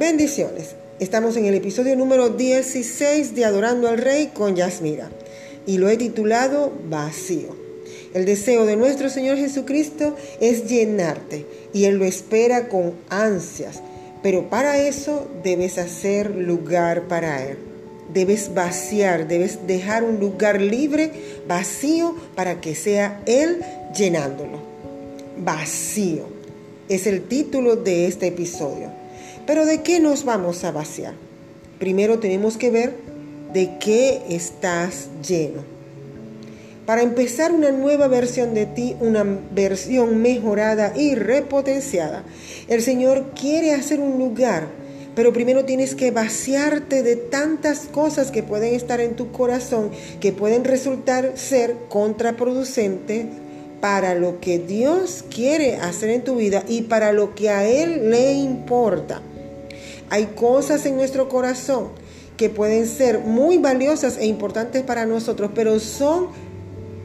Bendiciones. Estamos en el episodio número 16 de Adorando al Rey con Yasmira y lo he titulado Vacío. El deseo de nuestro Señor Jesucristo es llenarte y Él lo espera con ansias, pero para eso debes hacer lugar para Él. Debes vaciar, debes dejar un lugar libre, vacío, para que sea Él llenándolo. Vacío es el título de este episodio. Pero ¿de qué nos vamos a vaciar? Primero tenemos que ver de qué estás lleno. Para empezar una nueva versión de ti, una versión mejorada y repotenciada, el Señor quiere hacer un lugar, pero primero tienes que vaciarte de tantas cosas que pueden estar en tu corazón, que pueden resultar ser contraproducentes para lo que Dios quiere hacer en tu vida y para lo que a Él le importa. Hay cosas en nuestro corazón que pueden ser muy valiosas e importantes para nosotros, pero son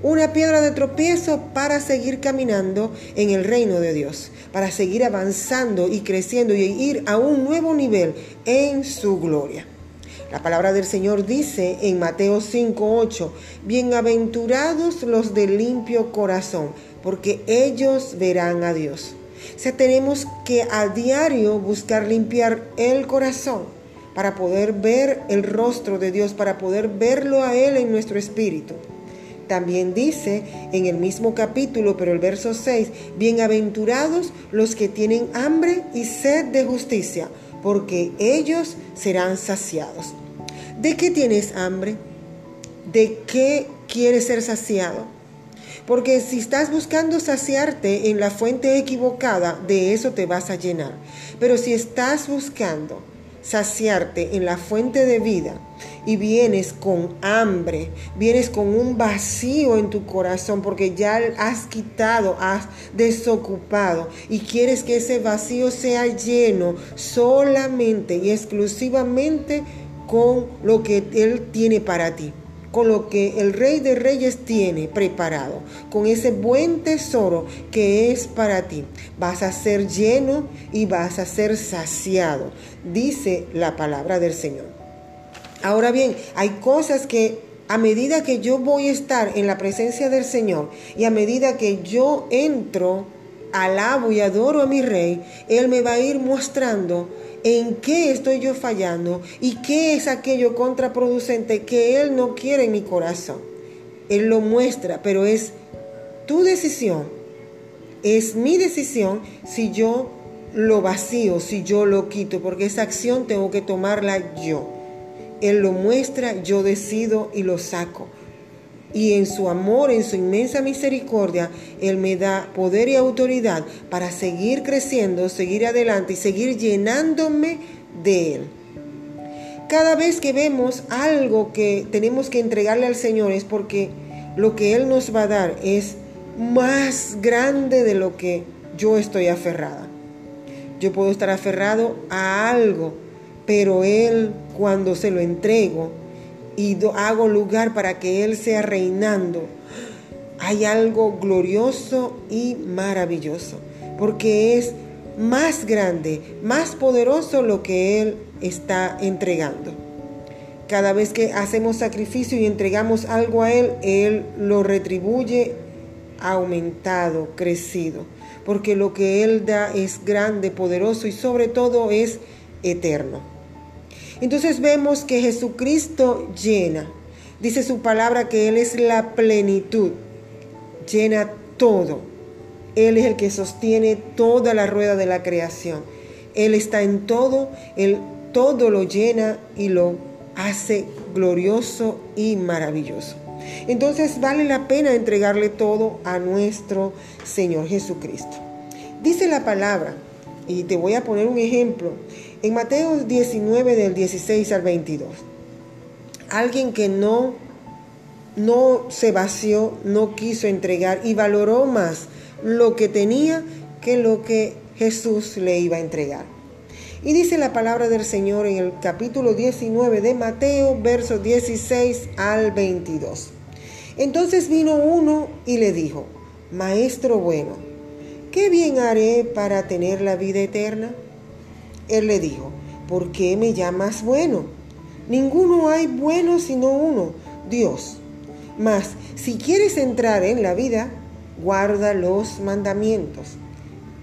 una piedra de tropiezo para seguir caminando en el reino de Dios, para seguir avanzando y creciendo y ir a un nuevo nivel en su gloria. La palabra del Señor dice en Mateo 5:8, bienaventurados los de limpio corazón, porque ellos verán a Dios. Tenemos que a diario buscar limpiar el corazón para poder ver el rostro de Dios, para poder verlo a Él en nuestro espíritu. También dice en el mismo capítulo, pero el verso 6, bienaventurados los que tienen hambre y sed de justicia, porque ellos serán saciados. ¿De qué tienes hambre? ¿De qué quieres ser saciado? Porque si estás buscando saciarte en la fuente equivocada, de eso te vas a llenar. Pero si estás buscando saciarte en la fuente de vida y vienes con hambre, vienes con un vacío en tu corazón porque ya has quitado, has desocupado y quieres que ese vacío sea lleno solamente y exclusivamente con lo que Él tiene para ti con lo que el Rey de Reyes tiene preparado, con ese buen tesoro que es para ti. Vas a ser lleno y vas a ser saciado, dice la palabra del Señor. Ahora bien, hay cosas que a medida que yo voy a estar en la presencia del Señor y a medida que yo entro, alabo y adoro a mi Rey, Él me va a ir mostrando en qué estoy yo fallando y qué es aquello contraproducente que Él no quiere en mi corazón. Él lo muestra, pero es tu decisión, es mi decisión si yo lo vacío, si yo lo quito, porque esa acción tengo que tomarla yo. Él lo muestra, yo decido y lo saco y en su amor, en su inmensa misericordia, Él me da poder y autoridad para seguir creciendo, seguir adelante y seguir llenándome de Él. Cada vez que vemos algo que tenemos que entregarle al Señor es porque lo que Él nos va a dar es más grande de lo que yo estoy aferrada. Yo puedo estar aferrado a algo, pero Él cuando se lo entrego, y hago lugar para que Él sea reinando, hay algo glorioso y maravilloso, porque es más grande, más poderoso lo que Él está entregando. Cada vez que hacemos sacrificio y entregamos algo a Él, Él lo retribuye aumentado, crecido, porque lo que Él da es grande, poderoso y sobre todo es eterno. Entonces vemos que Jesucristo llena. Dice su palabra que Él es la plenitud. Llena todo. Él es el que sostiene toda la rueda de la creación. Él está en todo, Él todo lo llena y lo hace glorioso y maravilloso. Entonces vale la pena entregarle todo a nuestro Señor Jesucristo. Dice la palabra, y te voy a poner un ejemplo, en Mateo 19 del 16 al 22, alguien que no, no se vació, no quiso entregar y valoró más lo que tenía que lo que Jesús le iba a entregar. Y dice la palabra del Señor en el capítulo 19 de Mateo, versos 16 al 22. Entonces vino uno y le dijo, Maestro bueno, ¿qué bien haré para tener la vida eterna? Él le dijo, ¿por qué me llamas bueno? Ninguno hay bueno sino uno, Dios. Mas, si quieres entrar en la vida, guarda los mandamientos.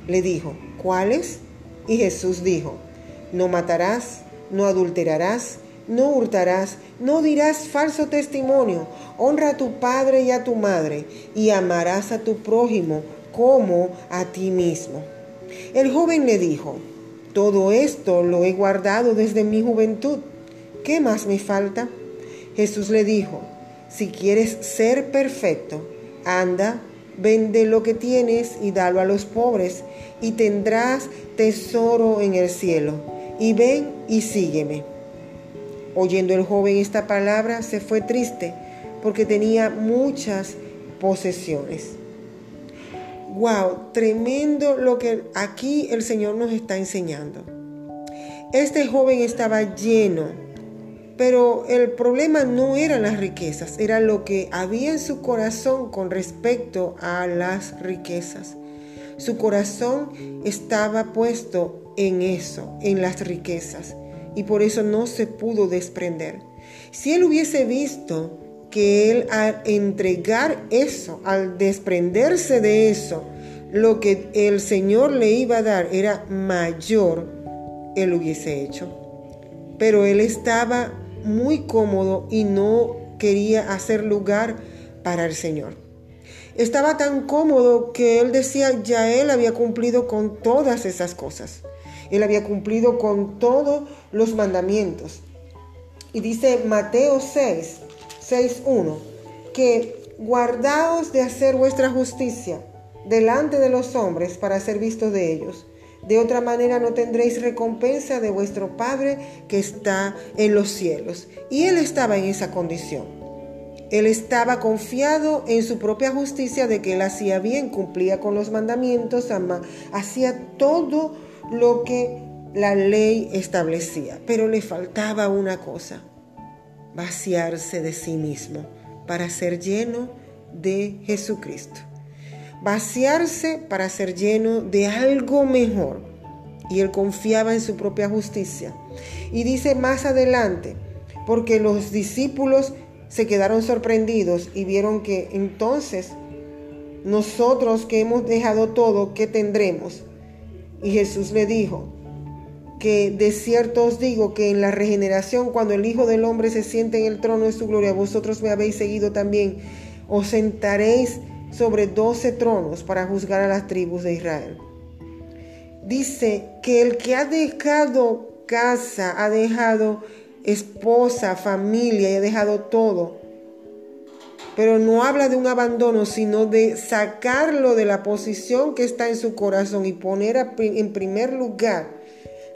Le dijo, ¿cuáles? Y Jesús dijo, no matarás, no adulterarás, no hurtarás, no dirás falso testimonio, honra a tu padre y a tu madre, y amarás a tu prójimo como a ti mismo. El joven le dijo, todo esto lo he guardado desde mi juventud. ¿Qué más me falta? Jesús le dijo, si quieres ser perfecto, anda, vende lo que tienes y dalo a los pobres, y tendrás tesoro en el cielo. Y ven y sígueme. Oyendo el joven esta palabra, se fue triste porque tenía muchas posesiones. Wow, tremendo lo que aquí el Señor nos está enseñando. Este joven estaba lleno, pero el problema no eran las riquezas, era lo que había en su corazón con respecto a las riquezas. Su corazón estaba puesto en eso, en las riquezas y por eso no se pudo desprender. Si él hubiese visto que él al entregar eso, al desprenderse de eso, lo que el Señor le iba a dar era mayor, él hubiese hecho. Pero él estaba muy cómodo y no quería hacer lugar para el Señor. Estaba tan cómodo que él decía, ya él había cumplido con todas esas cosas. Él había cumplido con todos los mandamientos. Y dice Mateo 6, 6, 1, que guardaos de hacer vuestra justicia delante de los hombres para ser vistos de ellos. De otra manera no tendréis recompensa de vuestro Padre que está en los cielos. Y él estaba en esa condición. Él estaba confiado en su propia justicia de que él hacía bien, cumplía con los mandamientos, hacía todo lo que la ley establecía, pero le faltaba una cosa, vaciarse de sí mismo para ser lleno de Jesucristo. Vaciarse para ser lleno de algo mejor. Y él confiaba en su propia justicia. Y dice más adelante, porque los discípulos se quedaron sorprendidos y vieron que entonces nosotros que hemos dejado todo, ¿qué tendremos? Y Jesús le dijo que de cierto os digo que en la regeneración, cuando el Hijo del Hombre se siente en el trono de su gloria, vosotros me habéis seguido también, os sentaréis sobre doce tronos para juzgar a las tribus de Israel. Dice que el que ha dejado casa, ha dejado esposa, familia y ha dejado todo, pero no habla de un abandono, sino de sacarlo de la posición que está en su corazón y poner en primer lugar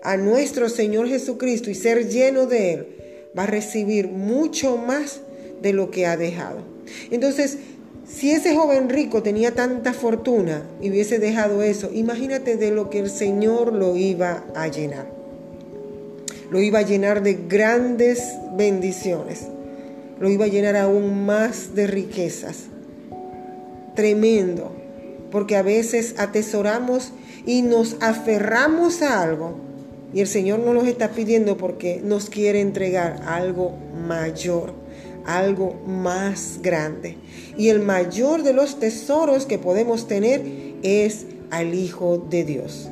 a nuestro Señor Jesucristo y ser lleno de Él, va a recibir mucho más de lo que ha dejado. Entonces, si ese joven rico tenía tanta fortuna y hubiese dejado eso, imagínate de lo que el Señor lo iba a llenar. Lo iba a llenar de grandes bendiciones lo iba a llenar aún más de riquezas. Tremendo, porque a veces atesoramos y nos aferramos a algo y el Señor nos lo está pidiendo porque nos quiere entregar algo mayor, algo más grande. Y el mayor de los tesoros que podemos tener es al Hijo de Dios,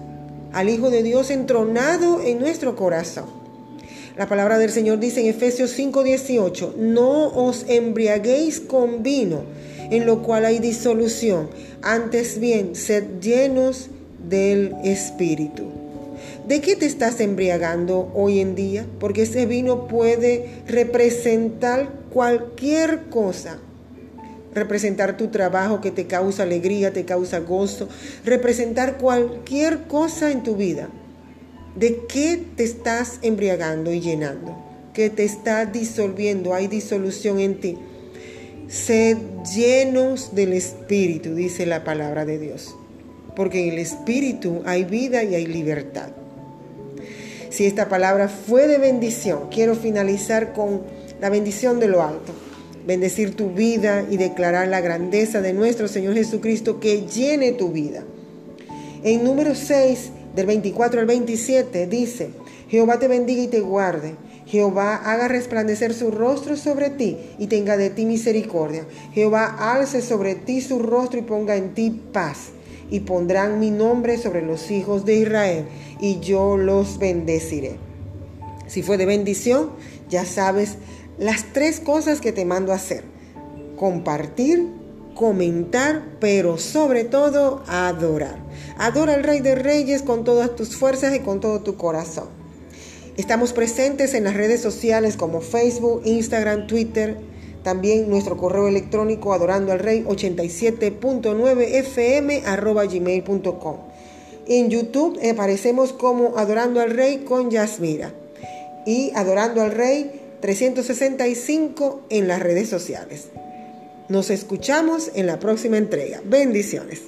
al Hijo de Dios entronado en nuestro corazón. La palabra del Señor dice en Efesios 5:18, no os embriaguéis con vino, en lo cual hay disolución, antes bien, sed llenos del Espíritu. ¿De qué te estás embriagando hoy en día? Porque ese vino puede representar cualquier cosa. Representar tu trabajo que te causa alegría, te causa gozo. Representar cualquier cosa en tu vida. ¿De qué te estás embriagando y llenando? ¿Qué te está disolviendo? Hay disolución en ti. Sed llenos del Espíritu, dice la palabra de Dios. Porque en el Espíritu hay vida y hay libertad. Si esta palabra fue de bendición, quiero finalizar con la bendición de lo alto. Bendecir tu vida y declarar la grandeza de nuestro Señor Jesucristo que llene tu vida. En número 6 del 24 al 27, dice, Jehová te bendiga y te guarde. Jehová haga resplandecer su rostro sobre ti y tenga de ti misericordia. Jehová alce sobre ti su rostro y ponga en ti paz. Y pondrán mi nombre sobre los hijos de Israel y yo los bendeciré. Si fue de bendición, ya sabes las tres cosas que te mando a hacer. Compartir, comentar, pero sobre todo adorar. Adora al Rey de Reyes con todas tus fuerzas y con todo tu corazón. Estamos presentes en las redes sociales como Facebook, Instagram, Twitter, también nuestro correo electrónico adorando al rey 87.9 fm arroba gmail.com. En YouTube aparecemos como Adorando al Rey con Yasmira y Adorando al Rey 365 en las redes sociales. Nos escuchamos en la próxima entrega. Bendiciones.